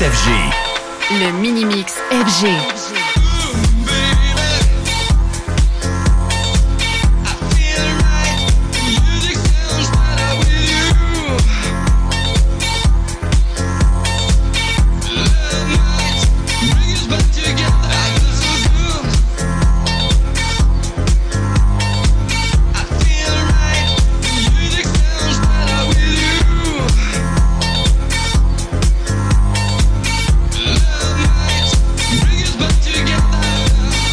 Le Mini Mix FG.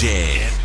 Jam.